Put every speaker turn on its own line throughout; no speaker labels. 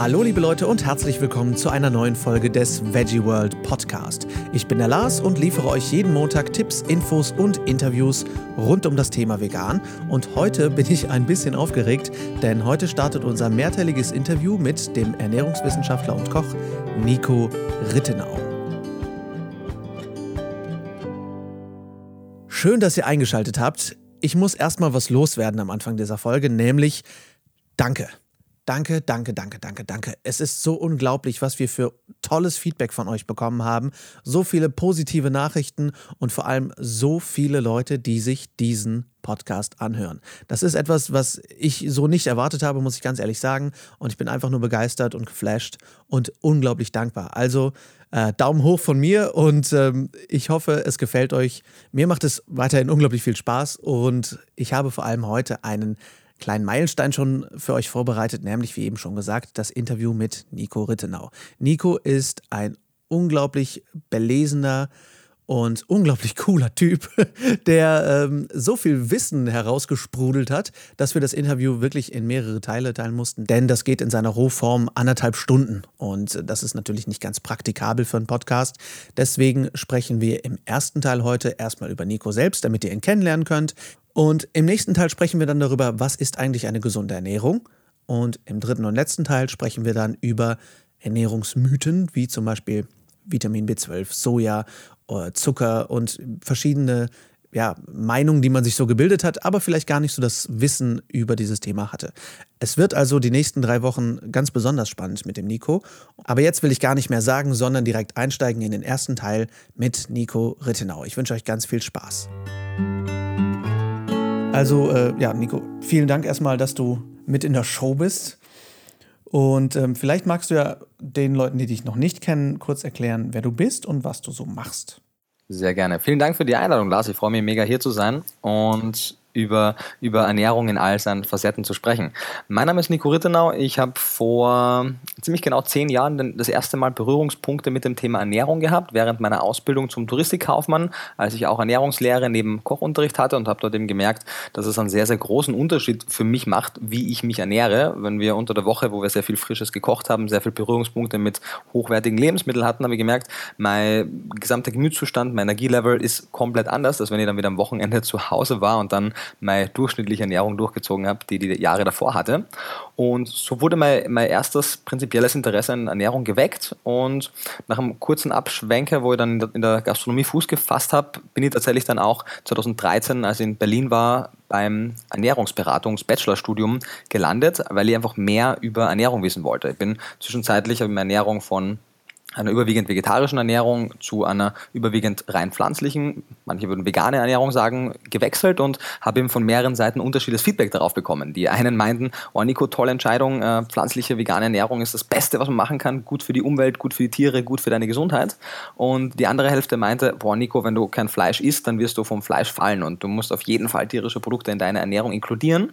Hallo liebe Leute und herzlich willkommen zu einer neuen Folge des Veggie World Podcast. Ich bin der Lars und liefere euch jeden Montag Tipps, Infos und Interviews rund um das Thema Vegan. Und heute bin ich ein bisschen aufgeregt, denn heute startet unser mehrteiliges Interview mit dem Ernährungswissenschaftler und Koch Nico Rittenau. Schön, dass ihr eingeschaltet habt. Ich muss erstmal was loswerden am Anfang dieser Folge, nämlich Danke. Danke, danke, danke, danke, danke. Es ist so unglaublich, was wir für tolles Feedback von euch bekommen haben. So viele positive Nachrichten und vor allem so viele Leute, die sich diesen Podcast anhören. Das ist etwas, was ich so nicht erwartet habe, muss ich ganz ehrlich sagen. Und ich bin einfach nur begeistert und geflasht und unglaublich dankbar. Also äh, Daumen hoch von mir und ähm, ich hoffe, es gefällt euch. Mir macht es weiterhin unglaublich viel Spaß und ich habe vor allem heute einen kleinen Meilenstein schon für euch vorbereitet, nämlich wie eben schon gesagt, das Interview mit Nico Rittenau. Nico ist ein unglaublich belesener und unglaublich cooler Typ, der ähm, so viel Wissen herausgesprudelt hat, dass wir das Interview wirklich in mehrere Teile teilen mussten. Denn das geht in seiner Rohform anderthalb Stunden und das ist natürlich nicht ganz praktikabel für einen Podcast. Deswegen sprechen wir im ersten Teil heute erstmal über Nico selbst, damit ihr ihn kennenlernen könnt. Und im nächsten Teil sprechen wir dann darüber, was ist eigentlich eine gesunde Ernährung. Und im dritten und letzten Teil sprechen wir dann über Ernährungsmythen, wie zum Beispiel Vitamin B12, Soja, äh, Zucker und verschiedene ja, Meinungen, die man sich so gebildet hat, aber vielleicht gar nicht so das Wissen über dieses Thema hatte. Es wird also die nächsten drei Wochen ganz besonders spannend mit dem Nico. Aber jetzt will ich gar nicht mehr sagen, sondern direkt einsteigen in den ersten Teil mit Nico Rittenau. Ich wünsche euch ganz viel Spaß. Also, äh, ja, Nico, vielen Dank erstmal, dass du mit in der Show bist. Und ähm, vielleicht magst du ja den Leuten, die dich noch nicht kennen, kurz erklären, wer du bist und was du so machst.
Sehr gerne. Vielen Dank für die Einladung, Lars. Ich freue mich mega hier zu sein. Und über, über Ernährung in all seinen Facetten zu sprechen. Mein Name ist Nico Rittenau. Ich habe vor ziemlich genau zehn Jahren das erste Mal Berührungspunkte mit dem Thema Ernährung gehabt, während meiner Ausbildung zum Touristikkaufmann, als ich auch Ernährungslehre neben Kochunterricht hatte und habe dort eben gemerkt, dass es einen sehr, sehr großen Unterschied für mich macht, wie ich mich ernähre. Wenn wir unter der Woche, wo wir sehr viel Frisches gekocht haben, sehr viel Berührungspunkte mit hochwertigen Lebensmitteln hatten, habe ich gemerkt, mein gesamter Gemütszustand, mein Energielevel ist komplett anders, als wenn ich dann wieder am Wochenende zu Hause war und dann meine durchschnittliche Ernährung durchgezogen habe, die die Jahre davor hatte. Und so wurde mein, mein erstes prinzipielles Interesse an Ernährung geweckt. Und nach einem kurzen Abschwenker, wo ich dann in der Gastronomie Fuß gefasst habe, bin ich tatsächlich dann auch 2013, als ich in Berlin war, beim Ernährungsberatungs-Bachelorstudium gelandet, weil ich einfach mehr über Ernährung wissen wollte. Ich bin zwischenzeitlich habe meine Ernährung von einer überwiegend vegetarischen Ernährung zu einer überwiegend rein pflanzlichen, manche würden vegane Ernährung sagen, gewechselt und habe eben von mehreren Seiten unterschiedliches Feedback darauf bekommen. Die einen meinten, oh Nico, tolle Entscheidung, äh, pflanzliche vegane Ernährung ist das Beste, was man machen kann, gut für die Umwelt, gut für die Tiere, gut für deine Gesundheit. Und die andere Hälfte meinte, boah Nico, wenn du kein Fleisch isst, dann wirst du vom Fleisch fallen und du musst auf jeden Fall tierische Produkte in deine Ernährung inkludieren.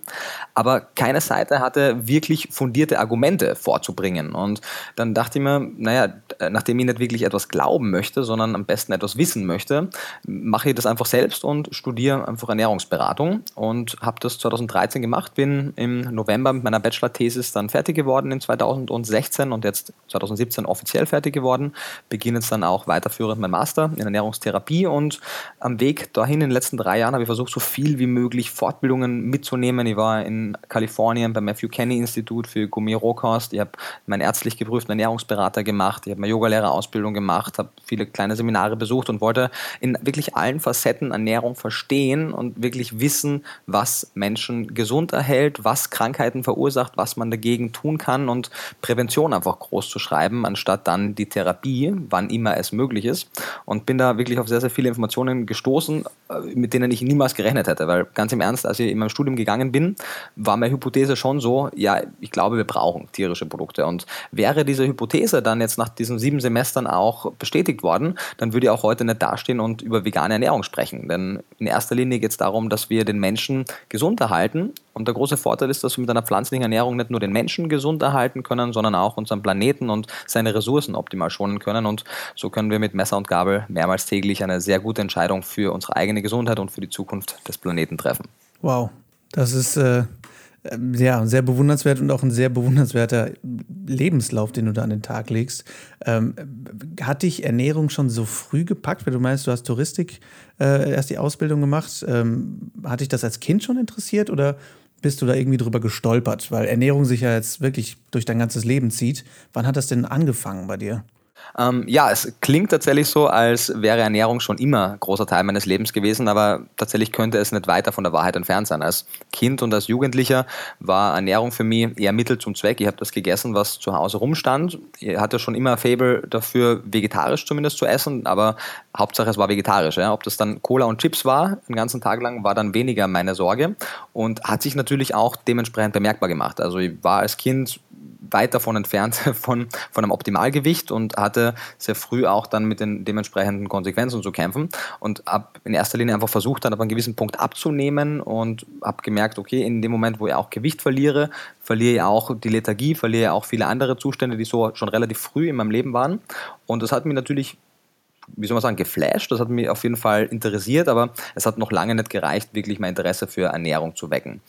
Aber keine Seite hatte wirklich fundierte Argumente vorzubringen. Und dann dachte ich mir, naja, nachdem ich nicht wirklich etwas glauben möchte, sondern am besten etwas wissen möchte, mache ich das einfach selbst und studiere einfach Ernährungsberatung und habe das 2013 gemacht, bin im November mit meiner Bachelor-Thesis dann fertig geworden in 2016 und jetzt 2017 offiziell fertig geworden, beginne jetzt dann auch weiterführend mein Master in Ernährungstherapie und am Weg dahin in den letzten drei Jahren habe ich versucht, so viel wie möglich Fortbildungen mitzunehmen. Ich war in Kalifornien beim Matthew Kenny Institut für Gourmet-Rohkost, ich habe meinen ärztlich geprüften Ernährungsberater gemacht, ich habe mein Yogalehrerausbildung gemacht, habe viele kleine Seminare besucht und wollte in wirklich allen Facetten Ernährung verstehen und wirklich wissen, was Menschen gesund erhält, was Krankheiten verursacht, was man dagegen tun kann und Prävention einfach groß zu schreiben, anstatt dann die Therapie, wann immer es möglich ist. Und bin da wirklich auf sehr, sehr viele Informationen gestoßen, äh, mit denen ich niemals gerechnet hätte, weil ganz im Ernst, als ich in meinem Studium gegangen bin, war meine Hypothese schon so, ja, ich glaube, wir brauchen tierische Produkte. Und wäre diese Hypothese dann jetzt nach diesen sieben Semestern auch bestätigt worden, dann würde ich auch heute nicht dastehen und über vegane Ernährung sprechen. Denn in erster Linie geht es darum, dass wir den Menschen gesund erhalten. Und der große Vorteil ist, dass wir mit einer pflanzlichen Ernährung nicht nur den Menschen gesund erhalten können, sondern auch unseren Planeten und seine Ressourcen optimal schonen können. Und so können wir mit Messer und Gabel mehrmals täglich eine sehr gute Entscheidung für unsere eigene Gesundheit und für die Zukunft des Planeten treffen.
Wow, das ist äh, ja sehr bewundernswert und auch ein sehr bewundernswerter Lebenslauf, den du da an den Tag legst. Ähm, hat dich Ernährung schon so früh gepackt? Weil du meinst, du hast Touristik äh, erst die Ausbildung gemacht. Ähm, hat dich das als Kind schon interessiert oder bist du da irgendwie drüber gestolpert? Weil Ernährung sich ja jetzt wirklich durch dein ganzes Leben zieht. Wann hat das denn angefangen bei dir?
Ähm, ja, es klingt tatsächlich so, als wäre Ernährung schon immer großer Teil meines Lebens gewesen, aber tatsächlich könnte es nicht weiter von der Wahrheit entfernt sein. Als Kind und als Jugendlicher war Ernährung für mich eher Mittel zum Zweck. Ich habe das gegessen, was zu Hause rumstand. Ich hatte schon immer ein Fable dafür, vegetarisch zumindest zu essen, aber Hauptsache es war vegetarisch. Ja. Ob das dann Cola und Chips war, den ganzen Tag lang, war dann weniger meine Sorge und hat sich natürlich auch dementsprechend bemerkbar gemacht. Also ich war als Kind weit davon entfernt von, von einem Optimalgewicht und hatte sehr früh auch dann mit den dementsprechenden Konsequenzen zu kämpfen und habe in erster Linie einfach versucht, dann ab einem gewissen Punkt abzunehmen und habe gemerkt, okay, in dem Moment, wo ich auch Gewicht verliere, verliere ich auch die Lethargie, verliere auch viele andere Zustände, die so schon relativ früh in meinem Leben waren. Und das hat mich natürlich wie soll man sagen, geflasht. Das hat mich auf jeden Fall interessiert, aber es hat noch lange nicht gereicht, wirklich mein Interesse für Ernährung zu wecken.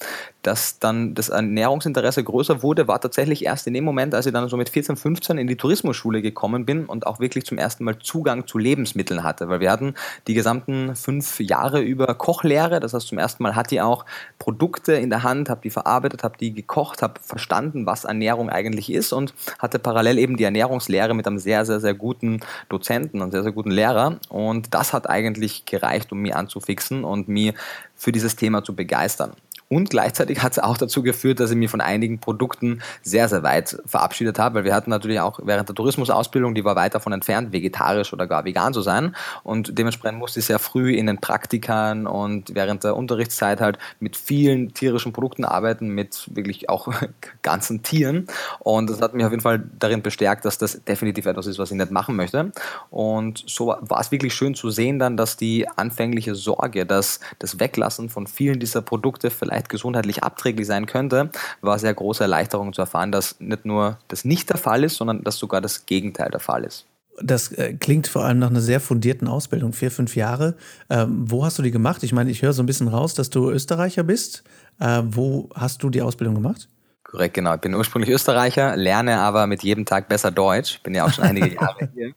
Dass dann das Ernährungsinteresse größer wurde, war tatsächlich erst in dem Moment, als ich dann so mit 14, 15 in die Tourismusschule gekommen bin und auch wirklich zum ersten Mal Zugang zu Lebensmitteln hatte, weil wir hatten die gesamten fünf Jahre über Kochlehre. Das heißt, zum ersten Mal hatte ich auch Produkte in der Hand, habe die verarbeitet, habe die gekocht, habe verstanden, was Ernährung eigentlich ist und hatte parallel eben die Ernährungslehre mit einem sehr, sehr, sehr guten Dozenten und sehr, sehr guten guten Lehrer und das hat eigentlich gereicht, um mich anzufixen und mich für dieses Thema zu begeistern. Und gleichzeitig hat es auch dazu geführt, dass ich mich von einigen Produkten sehr, sehr weit verabschiedet habe, weil wir hatten natürlich auch während der Tourismusausbildung, die war weit davon entfernt, vegetarisch oder gar vegan zu sein. Und dementsprechend musste ich sehr früh in den Praktikern und während der Unterrichtszeit halt mit vielen tierischen Produkten arbeiten, mit wirklich auch ganzen Tieren. Und das hat mich auf jeden Fall darin bestärkt, dass das definitiv etwas ist, was ich nicht machen möchte. Und so war es wirklich schön zu sehen dann, dass die anfängliche Sorge, dass das Weglassen von vielen dieser Produkte vielleicht vielleicht gesundheitlich abträglich sein könnte, war sehr große Erleichterung zu erfahren, dass nicht nur das nicht der Fall ist, sondern dass sogar das Gegenteil der Fall ist.
Das äh, klingt vor allem nach einer sehr fundierten Ausbildung, vier, fünf Jahre. Ähm, wo hast du die gemacht? Ich meine, ich höre so ein bisschen raus, dass du Österreicher bist. Äh, wo hast du die Ausbildung gemacht?
Korrekt, genau. Ich bin ursprünglich Österreicher, lerne aber mit jedem Tag besser Deutsch. Bin ja auch schon einige Jahre hier.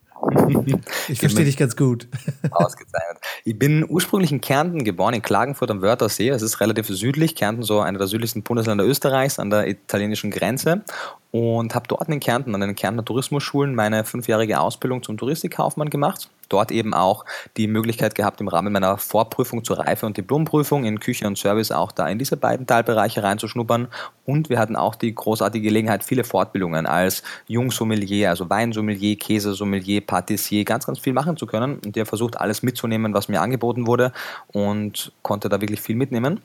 Ich verstehe dich ganz gut.
Ausgezeichnet. Ich bin ursprünglich in Kärnten geboren, in Klagenfurt am Wörthersee. Es ist relativ südlich. Kärnten so einer der südlichsten Bundesländer Österreichs an der italienischen Grenze und habe dort in Kärnten an den Kärntner Tourismusschulen meine fünfjährige Ausbildung zum Touristikkaufmann gemacht. Dort eben auch die Möglichkeit gehabt, im Rahmen meiner Vorprüfung zur Reife- und Diplomprüfung in Küche und Service auch da in diese beiden Teilbereiche reinzuschnuppern. Und wir hatten auch die großartige Gelegenheit, viele Fortbildungen als Jungsommelier, also Weinsommelier, Käsesommelier, Patissier, ganz, ganz viel machen zu können. Und der versucht, alles mitzunehmen, was mir angeboten wurde und konnte da wirklich viel mitnehmen.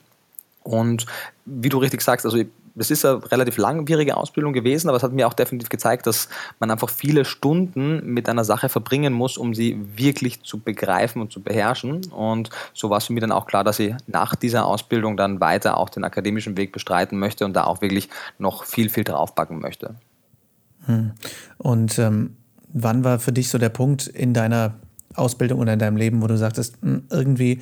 Und wie du richtig sagst, also das ist eine relativ langwierige Ausbildung gewesen, aber es hat mir auch definitiv gezeigt, dass man einfach viele Stunden mit einer Sache verbringen muss, um sie wirklich zu begreifen und zu beherrschen. Und so war es für mich dann auch klar, dass ich nach dieser Ausbildung dann weiter auch den akademischen Weg bestreiten möchte und da auch wirklich noch viel, viel draufpacken möchte.
Hm. Und ähm, wann war für dich so der Punkt in deiner Ausbildung oder in deinem Leben, wo du sagtest, hm, irgendwie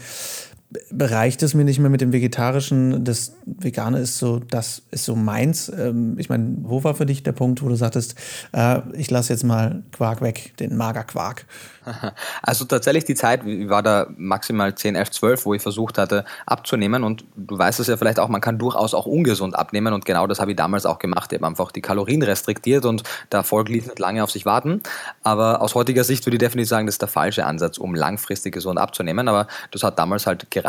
bereicht es mir nicht mehr mit dem Vegetarischen. Das Vegane ist so, das ist so meins. Ähm, ich meine, wo war für dich der Punkt, wo du sagtest, äh, ich lasse jetzt mal Quark weg, den Magerquark?
Also tatsächlich die Zeit, war da maximal 10, 11, 12, wo ich versucht hatte abzunehmen und du weißt es ja vielleicht auch, man kann durchaus auch ungesund abnehmen und genau das habe ich damals auch gemacht. Ich habe einfach die Kalorien restriktiert und der Erfolg ließ nicht lange auf sich warten. Aber aus heutiger Sicht würde ich definitiv sagen, das ist der falsche Ansatz, um langfristig gesund abzunehmen. Aber das hat damals halt gereicht.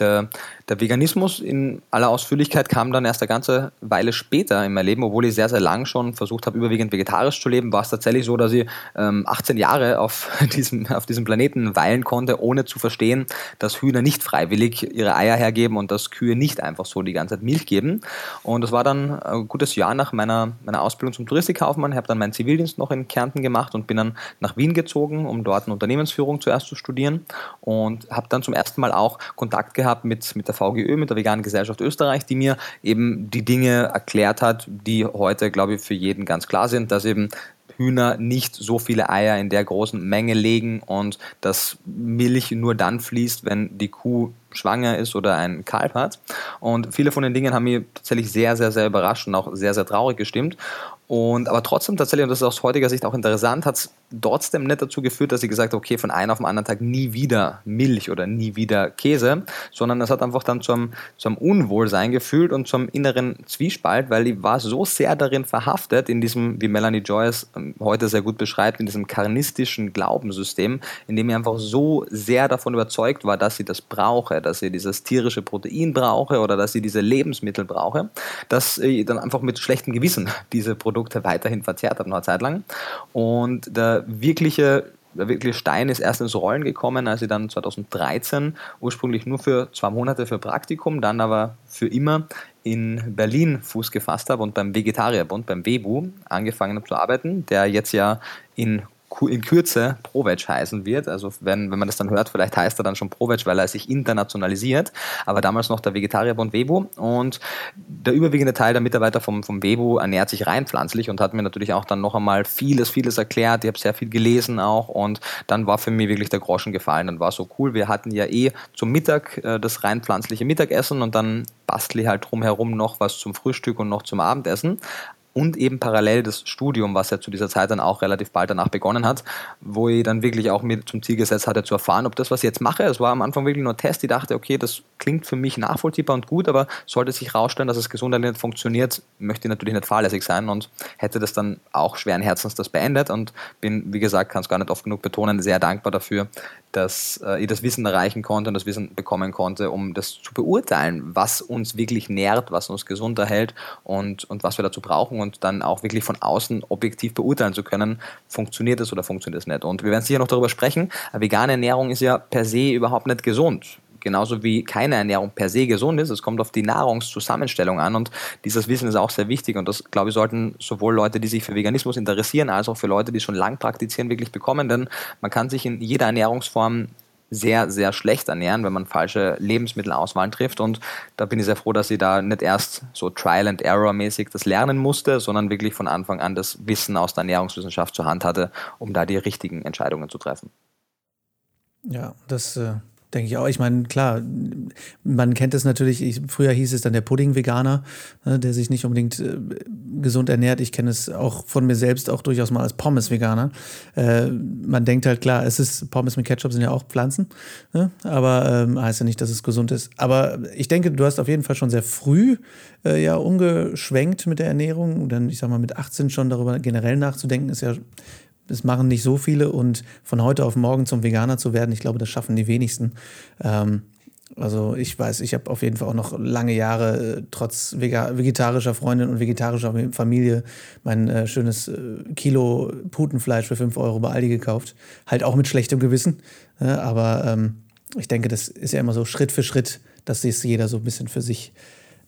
Der, der Veganismus in aller Ausführlichkeit kam dann erst eine ganze Weile später in mein Leben, obwohl ich sehr, sehr lang schon versucht habe, überwiegend vegetarisch zu leben, war es tatsächlich so, dass ich ähm, 18 Jahre auf diesem, auf diesem Planeten weilen konnte, ohne zu verstehen, dass Hühner nicht freiwillig ihre Eier hergeben und dass Kühe nicht einfach so die ganze Zeit Milch geben. Und das war dann ein gutes Jahr nach meiner, meiner Ausbildung zum Touristikkaufmann. Ich habe dann meinen Zivildienst noch in Kärnten gemacht und bin dann nach Wien gezogen, um dort eine Unternehmensführung zuerst zu studieren und habe dann zum ersten Mal auch Kontakt gehabt mit, mit der VGÖ, mit der Veganen Gesellschaft Österreich, die mir eben die Dinge erklärt hat, die heute, glaube ich, für jeden ganz klar sind, dass eben Hühner nicht so viele Eier in der großen Menge legen und dass Milch nur dann fließt, wenn die Kuh schwanger ist oder ein Kalb hat. Und viele von den Dingen haben mich tatsächlich sehr, sehr, sehr überrascht und auch sehr, sehr traurig gestimmt. Und aber trotzdem tatsächlich, und das ist aus heutiger Sicht auch interessant, hat es trotzdem nicht dazu geführt, dass sie gesagt hat, okay, von einem auf den anderen Tag nie wieder Milch oder nie wieder Käse, sondern es hat einfach dann zum, zum Unwohlsein gefühlt und zum inneren Zwiespalt, weil die war so sehr darin verhaftet, in diesem, wie Melanie Joyce ähm, heute sehr gut beschreibt, in diesem karnistischen Glaubenssystem, in dem sie einfach so sehr davon überzeugt war, dass sie das brauche, dass sie dieses tierische Protein brauche oder dass sie diese Lebensmittel brauche, dass sie dann einfach mit schlechtem Gewissen diese Produkte weiterhin verzehrt hat, noch eine Zeit lang. Und der wirkliche der wirkliche Stein ist erst ins Rollen gekommen, als sie dann 2013 ursprünglich nur für zwei Monate für Praktikum, dann aber für immer in Berlin Fuß gefasst habe und beim Vegetarierbund, beim WEBU, angefangen habe zu arbeiten, der jetzt ja in in Kürze Provetsch heißen wird. Also wenn, wenn man das dann hört, vielleicht heißt er dann schon Provetsch, weil er sich internationalisiert. Aber damals noch der Vegetarierbund Webu. Und der überwiegende Teil der Mitarbeiter vom, vom Webu ernährt sich rein pflanzlich und hat mir natürlich auch dann noch einmal vieles, vieles erklärt. Ich habe sehr viel gelesen auch und dann war für mich wirklich der Groschen gefallen. Dann war so cool. Wir hatten ja eh zum Mittag äh, das rein pflanzliche Mittagessen und dann bastle ich halt drumherum noch was zum Frühstück und noch zum Abendessen und eben parallel das Studium, was ja zu dieser Zeit dann auch relativ bald danach begonnen hat, wo ich dann wirklich auch mir zum Ziel gesetzt hatte, zu erfahren, ob das, was ich jetzt mache, es war am Anfang wirklich nur ein Test, ich dachte, okay, das klingt für mich nachvollziehbar und gut, aber sollte sich herausstellen, dass es gesundheitlich nicht funktioniert, möchte ich natürlich nicht fahrlässig sein und hätte das dann auch schweren Herzens das beendet und bin, wie gesagt, kann es gar nicht oft genug betonen, sehr dankbar dafür, dass äh, ich das Wissen erreichen konnte und das Wissen bekommen konnte, um das zu beurteilen, was uns wirklich nährt, was uns gesund erhält und, und was wir dazu brauchen und dann auch wirklich von außen objektiv beurteilen zu können, funktioniert es oder funktioniert es nicht. Und wir werden sicher noch darüber sprechen, vegane Ernährung ist ja per se überhaupt nicht gesund genauso wie keine Ernährung per se gesund ist. Es kommt auf die Nahrungszusammenstellung an und dieses Wissen ist auch sehr wichtig und das, glaube ich, sollten sowohl Leute, die sich für Veganismus interessieren, als auch für Leute, die schon lang praktizieren, wirklich bekommen, denn man kann sich in jeder Ernährungsform sehr, sehr schlecht ernähren, wenn man falsche Lebensmittelauswahl trifft. Und da bin ich sehr froh, dass ich da nicht erst so Trial and Error mäßig das lernen musste, sondern wirklich von Anfang an das Wissen aus der Ernährungswissenschaft zur Hand hatte, um da die richtigen Entscheidungen zu treffen.
Ja, das äh, Denke ich auch. Ich meine, klar, man kennt es natürlich, ich, früher hieß es dann der Pudding-Veganer, ne, der sich nicht unbedingt äh, gesund ernährt. Ich kenne es auch von mir selbst auch durchaus mal als Pommes-Veganer. Äh, man denkt halt, klar, es ist, Pommes mit Ketchup sind ja auch Pflanzen, ne? aber ähm, heißt ja nicht, dass es gesund ist. Aber ich denke, du hast auf jeden Fall schon sehr früh äh, ja umgeschwenkt mit der Ernährung. Dann, ich sag mal, mit 18 schon darüber generell nachzudenken, ist ja das machen nicht so viele und von heute auf morgen zum Veganer zu werden, ich glaube, das schaffen die wenigsten. Ähm, also ich weiß, ich habe auf jeden Fall auch noch lange Jahre äh, trotz vegetarischer Freundin und vegetarischer Familie mein äh, schönes äh, Kilo Putenfleisch für 5 Euro bei Aldi gekauft. Halt auch mit schlechtem Gewissen. Äh, aber ähm, ich denke, das ist ja immer so Schritt für Schritt, dass es jeder so ein bisschen für sich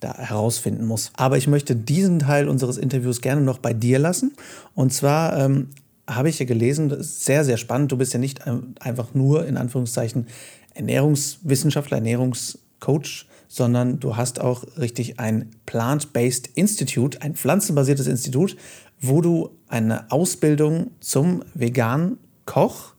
da herausfinden muss. Aber ich möchte diesen Teil unseres Interviews gerne noch bei dir lassen. Und zwar ähm, habe ich ja gelesen, das ist sehr, sehr spannend. Du bist ja nicht einfach nur in Anführungszeichen Ernährungswissenschaftler, Ernährungscoach, sondern du hast auch richtig ein Plant-Based Institute, ein pflanzenbasiertes Institut, wo du eine Ausbildung zum veganen Koch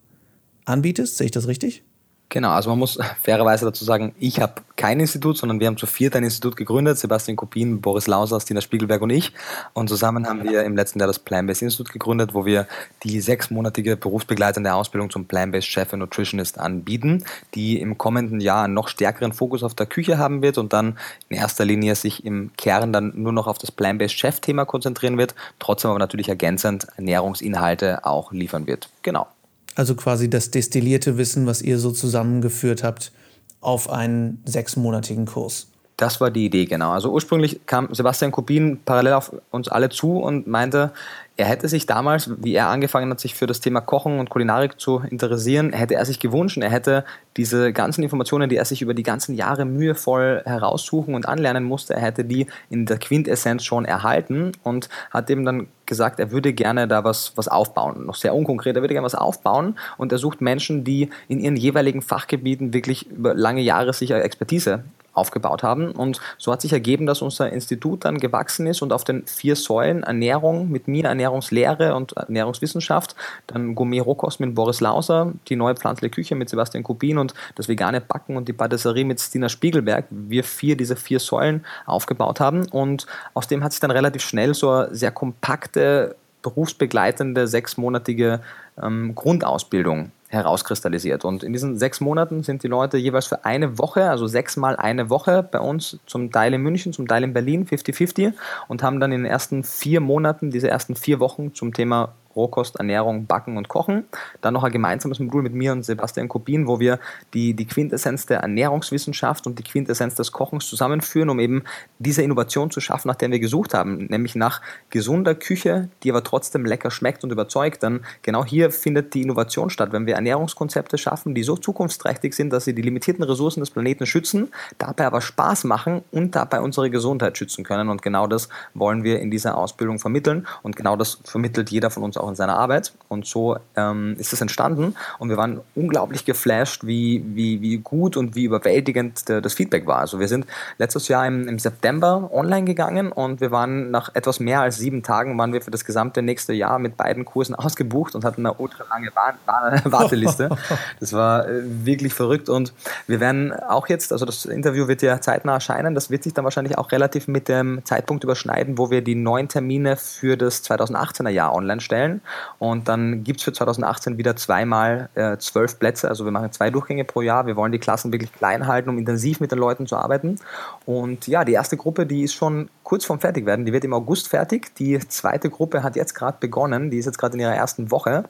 anbietest. Sehe ich das richtig?
Genau, also man muss fairerweise dazu sagen, ich habe kein Institut, sondern wir haben zu viert ein Institut gegründet, Sebastian Kopin, Boris Lauser, Stina Spiegelberg und ich. Und zusammen haben wir im letzten Jahr das Plan-Based Institut gegründet, wo wir die sechsmonatige berufsbegleitende Ausbildung zum Plan-Based Chef und Nutritionist anbieten, die im kommenden Jahr einen noch stärkeren Fokus auf der Küche haben wird und dann in erster Linie sich im Kern dann nur noch auf das Plan-Based Chef-Thema konzentrieren wird, trotzdem aber natürlich ergänzend Ernährungsinhalte auch liefern wird. Genau.
Also quasi das destillierte Wissen, was ihr so zusammengeführt habt, auf einen sechsmonatigen Kurs.
Das war die Idee, genau. Also ursprünglich kam Sebastian Kubin parallel auf uns alle zu und meinte, er hätte sich damals, wie er angefangen hat, sich für das Thema Kochen und Kulinarik zu interessieren, hätte er sich gewünscht, er hätte diese ganzen Informationen, die er sich über die ganzen Jahre mühevoll heraussuchen und anlernen musste, er hätte die in der Quintessenz schon erhalten und hat eben dann gesagt, er würde gerne da was, was aufbauen. Noch sehr unkonkret, er würde gerne was aufbauen und er sucht Menschen, die in ihren jeweiligen Fachgebieten wirklich über lange Jahre sicher Expertise aufgebaut haben. Und so hat sich ergeben, dass unser Institut dann gewachsen ist und auf den vier Säulen Ernährung mit mir, Ernährungslehre und Ernährungswissenschaft, dann Gourmet-Rohkost mit Boris Lauser, die neue pflanzliche Küche mit Sebastian Kubin und das vegane Backen und die Patisserie mit Stina Spiegelberg, wir vier diese vier Säulen aufgebaut haben. Und aus dem hat sich dann relativ schnell so eine sehr kompakte, berufsbegleitende, sechsmonatige ähm, Grundausbildung herauskristallisiert. Und in diesen sechs Monaten sind die Leute jeweils für eine Woche, also sechsmal eine Woche bei uns, zum Teil in München, zum Teil in Berlin, 50-50 und haben dann in den ersten vier Monaten, diese ersten vier Wochen zum Thema Rohkost, Ernährung, Backen und Kochen. Dann noch ein gemeinsames Modul mit mir und Sebastian Kubin, wo wir die, die Quintessenz der Ernährungswissenschaft und die Quintessenz des Kochens zusammenführen, um eben diese Innovation zu schaffen, nach der wir gesucht haben, nämlich nach gesunder Küche, die aber trotzdem lecker schmeckt und überzeugt. Denn genau hier findet die Innovation statt, wenn wir Ernährungskonzepte schaffen, die so zukunftsträchtig sind, dass sie die limitierten Ressourcen des Planeten schützen, dabei aber Spaß machen und dabei unsere Gesundheit schützen können. Und genau das wollen wir in dieser Ausbildung vermitteln und genau das vermittelt jeder von uns auch auch in seiner Arbeit. Und so ähm, ist es entstanden. Und wir waren unglaublich geflasht, wie, wie, wie gut und wie überwältigend der, das Feedback war. Also wir sind letztes Jahr im, im September online gegangen und wir waren nach etwas mehr als sieben Tagen waren wir für das gesamte nächste Jahr mit beiden Kursen ausgebucht und hatten eine ultra lange Warteliste. Das war äh, wirklich verrückt. Und wir werden auch jetzt, also das Interview wird ja zeitnah erscheinen, das wird sich dann wahrscheinlich auch relativ mit dem Zeitpunkt überschneiden, wo wir die neuen Termine für das 2018er Jahr online stellen. Und dann gibt es für 2018 wieder zweimal äh, zwölf Plätze. Also wir machen zwei Durchgänge pro Jahr. Wir wollen die Klassen wirklich klein halten, um intensiv mit den Leuten zu arbeiten. Und ja, die erste Gruppe, die ist schon kurz vorm Fertigwerden. Die wird im August fertig. Die zweite Gruppe hat jetzt gerade begonnen. Die ist jetzt gerade in ihrer ersten Woche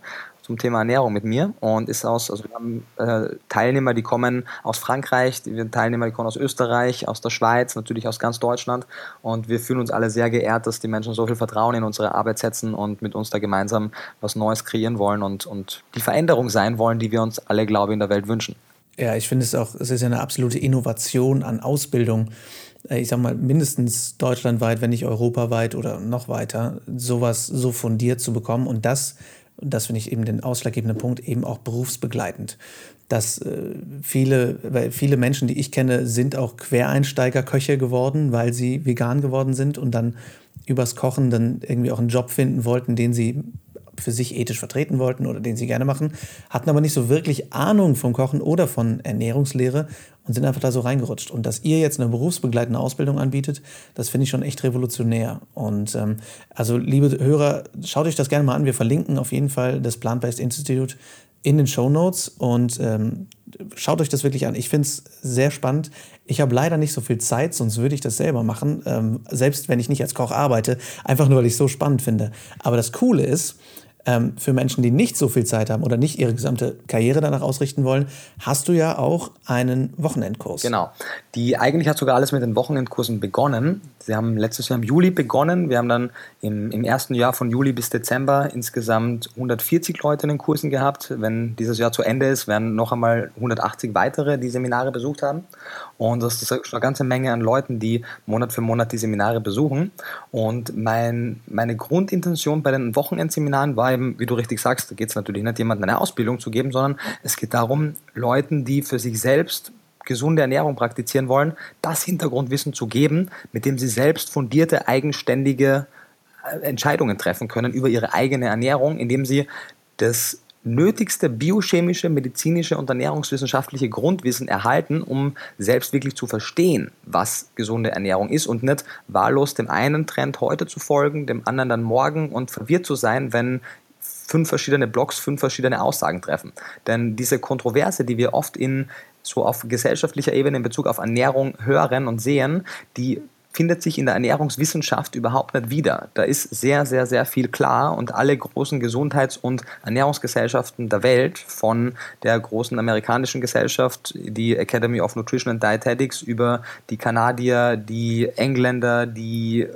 zum Thema Ernährung mit mir und ist aus, also wir haben äh, Teilnehmer, die kommen aus Frankreich, die Teilnehmer, die kommen aus Österreich, aus der Schweiz, natürlich aus ganz Deutschland und wir fühlen uns alle sehr geehrt, dass die Menschen so viel Vertrauen in unsere Arbeit setzen und mit uns da gemeinsam was Neues kreieren wollen und, und die Veränderung sein wollen, die wir uns alle, glaube ich, in der Welt wünschen.
Ja, ich finde es auch, es ist ja eine absolute Innovation an Ausbildung äh, ich sag mal, mindestens deutschlandweit, wenn nicht europaweit oder noch weiter, sowas so fundiert zu bekommen und das und das finde ich eben den ausschlaggebenden Punkt, eben auch berufsbegleitend. Dass äh, viele, weil viele Menschen, die ich kenne, sind auch Quereinsteiger-Köche geworden, weil sie vegan geworden sind und dann übers Kochen dann irgendwie auch einen Job finden wollten, den sie für sich ethisch vertreten wollten oder den sie gerne machen, hatten aber nicht so wirklich Ahnung vom Kochen oder von Ernährungslehre und sind einfach da so reingerutscht. Und dass ihr jetzt eine berufsbegleitende Ausbildung anbietet, das finde ich schon echt revolutionär. Und ähm, also, liebe Hörer, schaut euch das gerne mal an. Wir verlinken auf jeden Fall das Plant-Based Institute in den Show Notes und ähm, schaut euch das wirklich an. Ich finde es sehr spannend. Ich habe leider nicht so viel Zeit, sonst würde ich das selber machen, ähm, selbst wenn ich nicht als Koch arbeite, einfach nur, weil ich es so spannend finde. Aber das Coole ist, für Menschen, die nicht so viel Zeit haben oder nicht ihre gesamte Karriere danach ausrichten wollen, hast du ja auch einen Wochenendkurs.
Genau. Die eigentlich hat sogar alles mit den Wochenendkursen begonnen. Sie haben letztes Jahr im Juli begonnen. Wir haben dann im, im ersten Jahr von Juli bis Dezember insgesamt 140 Leute in den Kursen gehabt. Wenn dieses Jahr zu Ende ist, werden noch einmal 180 weitere die Seminare besucht haben. Und das ist eine ganze Menge an Leuten, die Monat für Monat die Seminare besuchen. Und mein, meine Grundintention bei den Wochenendseminaren war eben, wie du richtig sagst, da geht es natürlich nicht, jemandem eine Ausbildung zu geben, sondern es geht darum, Leuten, die für sich selbst gesunde Ernährung praktizieren wollen, das Hintergrundwissen zu geben, mit dem sie selbst fundierte, eigenständige äh, Entscheidungen treffen können über ihre eigene Ernährung, indem sie das nötigste biochemische, medizinische und ernährungswissenschaftliche Grundwissen erhalten, um selbst wirklich zu verstehen, was gesunde Ernährung ist und nicht wahllos dem einen Trend heute zu folgen, dem anderen dann morgen und verwirrt zu sein, wenn fünf verschiedene Blogs fünf verschiedene Aussagen treffen. Denn diese Kontroverse, die wir oft in so auf gesellschaftlicher Ebene in Bezug auf Ernährung hören und sehen, die findet sich in der Ernährungswissenschaft überhaupt nicht wieder. Da ist sehr, sehr, sehr viel klar und alle großen Gesundheits- und Ernährungsgesellschaften der Welt, von der großen amerikanischen Gesellschaft, die Academy of Nutrition and Dietetics, über die Kanadier, die Engländer, die äh,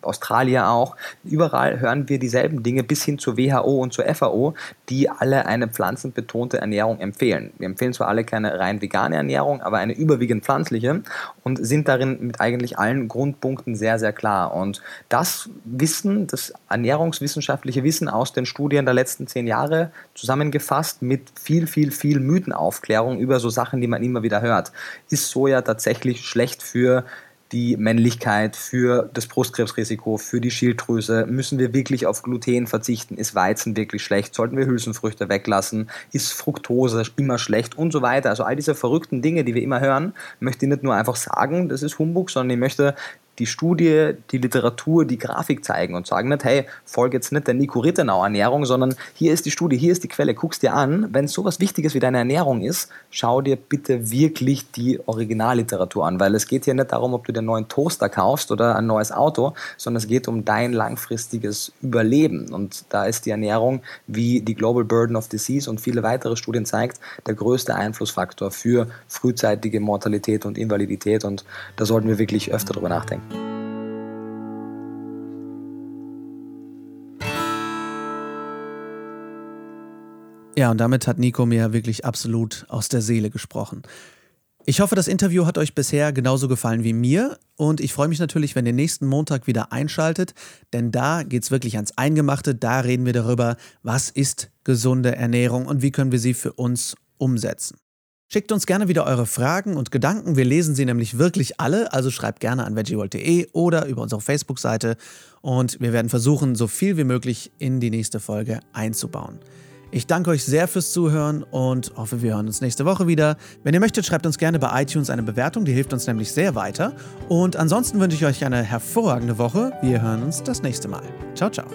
Australier auch, überall hören wir dieselben Dinge bis hin zur WHO und zur FAO, die alle eine pflanzenbetonte Ernährung empfehlen. Wir empfehlen zwar alle keine rein vegane Ernährung, aber eine überwiegend pflanzliche und sind darin mit eigentlich allen Grundpunkten sehr, sehr klar. Und das Wissen, das ernährungswissenschaftliche Wissen aus den Studien der letzten zehn Jahre zusammengefasst mit viel, viel, viel Mythenaufklärung über so Sachen, die man immer wieder hört. Ist Soja tatsächlich schlecht für die Männlichkeit, für das Brustkrebsrisiko, für die Schilddrüse? Müssen wir wirklich auf Gluten verzichten? Ist Weizen wirklich schlecht? Sollten wir Hülsenfrüchte weglassen? Ist Fructose immer schlecht? Und so weiter. Also all diese verrückten Dinge, die wir immer hören, möchte ich nicht nur einfach sagen, das ist Humbug, sondern ich möchte die Studie, die Literatur, die Grafik zeigen und sagen nicht, hey, folge jetzt nicht der Nico Rittenau Ernährung, sondern hier ist die Studie, hier ist die Quelle, guck's dir an. Wenn sowas Wichtiges wie deine Ernährung ist, schau dir bitte wirklich die Originalliteratur an, weil es geht hier nicht darum, ob du dir einen neuen Toaster kaufst oder ein neues Auto, sondern es geht um dein langfristiges Überleben. Und da ist die Ernährung, wie die Global Burden of Disease und viele weitere Studien zeigt, der größte Einflussfaktor für frühzeitige Mortalität und Invalidität. Und da sollten wir wirklich öfter drüber nachdenken.
Ja, und damit hat Nico mir wirklich absolut aus der Seele gesprochen. Ich hoffe, das Interview hat euch bisher genauso gefallen wie mir und ich freue mich natürlich, wenn ihr nächsten Montag wieder einschaltet, denn da geht es wirklich ans Eingemachte, da reden wir darüber, was ist gesunde Ernährung und wie können wir sie für uns umsetzen. Schickt uns gerne wieder eure Fragen und Gedanken, wir lesen sie nämlich wirklich alle, also schreibt gerne an veggieworld.de oder über unsere Facebook-Seite und wir werden versuchen, so viel wie möglich in die nächste Folge einzubauen. Ich danke euch sehr fürs Zuhören und hoffe, wir hören uns nächste Woche wieder. Wenn ihr möchtet, schreibt uns gerne bei iTunes eine Bewertung, die hilft uns nämlich sehr weiter. Und ansonsten wünsche ich euch eine hervorragende Woche. Wir hören uns das nächste Mal. Ciao, ciao.